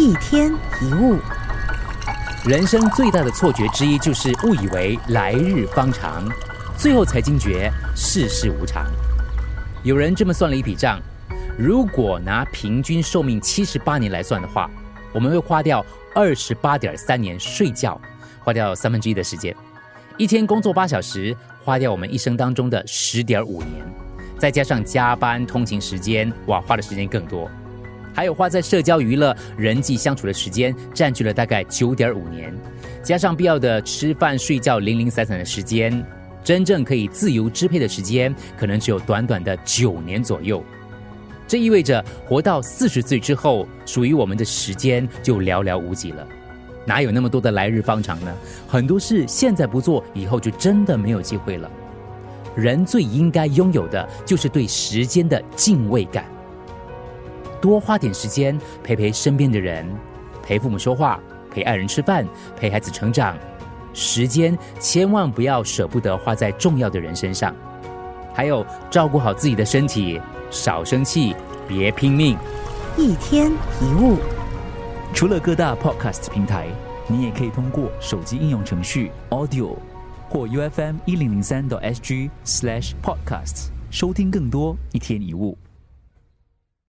一天一物，人生最大的错觉之一就是误以为来日方长，最后才惊觉世事无常。有人这么算了一笔账：如果拿平均寿命七十八年来算的话，我们会花掉二十八点三年睡觉，花掉三分之一的时间；一天工作八小时，花掉我们一生当中的十点五年，再加上加班、通勤时间，哇，花的时间更多。还有花在社交娱乐、人际相处的时间，占据了大概九点五年，加上必要的吃饭、睡觉、零零散散的时间，真正可以自由支配的时间，可能只有短短的九年左右。这意味着活到四十岁之后，属于我们的时间就寥寥无几了。哪有那么多的来日方长呢？很多事现在不做，以后就真的没有机会了。人最应该拥有的就是对时间的敬畏感。多花点时间陪陪身边的人，陪父母说话，陪爱人吃饭，陪孩子成长。时间千万不要舍不得花在重要的人身上。还有，照顾好自己的身体，少生气，别拼命。一天一物，除了各大 podcast 平台，你也可以通过手机应用程序 Audio 或 UFM 一零零三 SG slash podcasts 收听更多一天一物。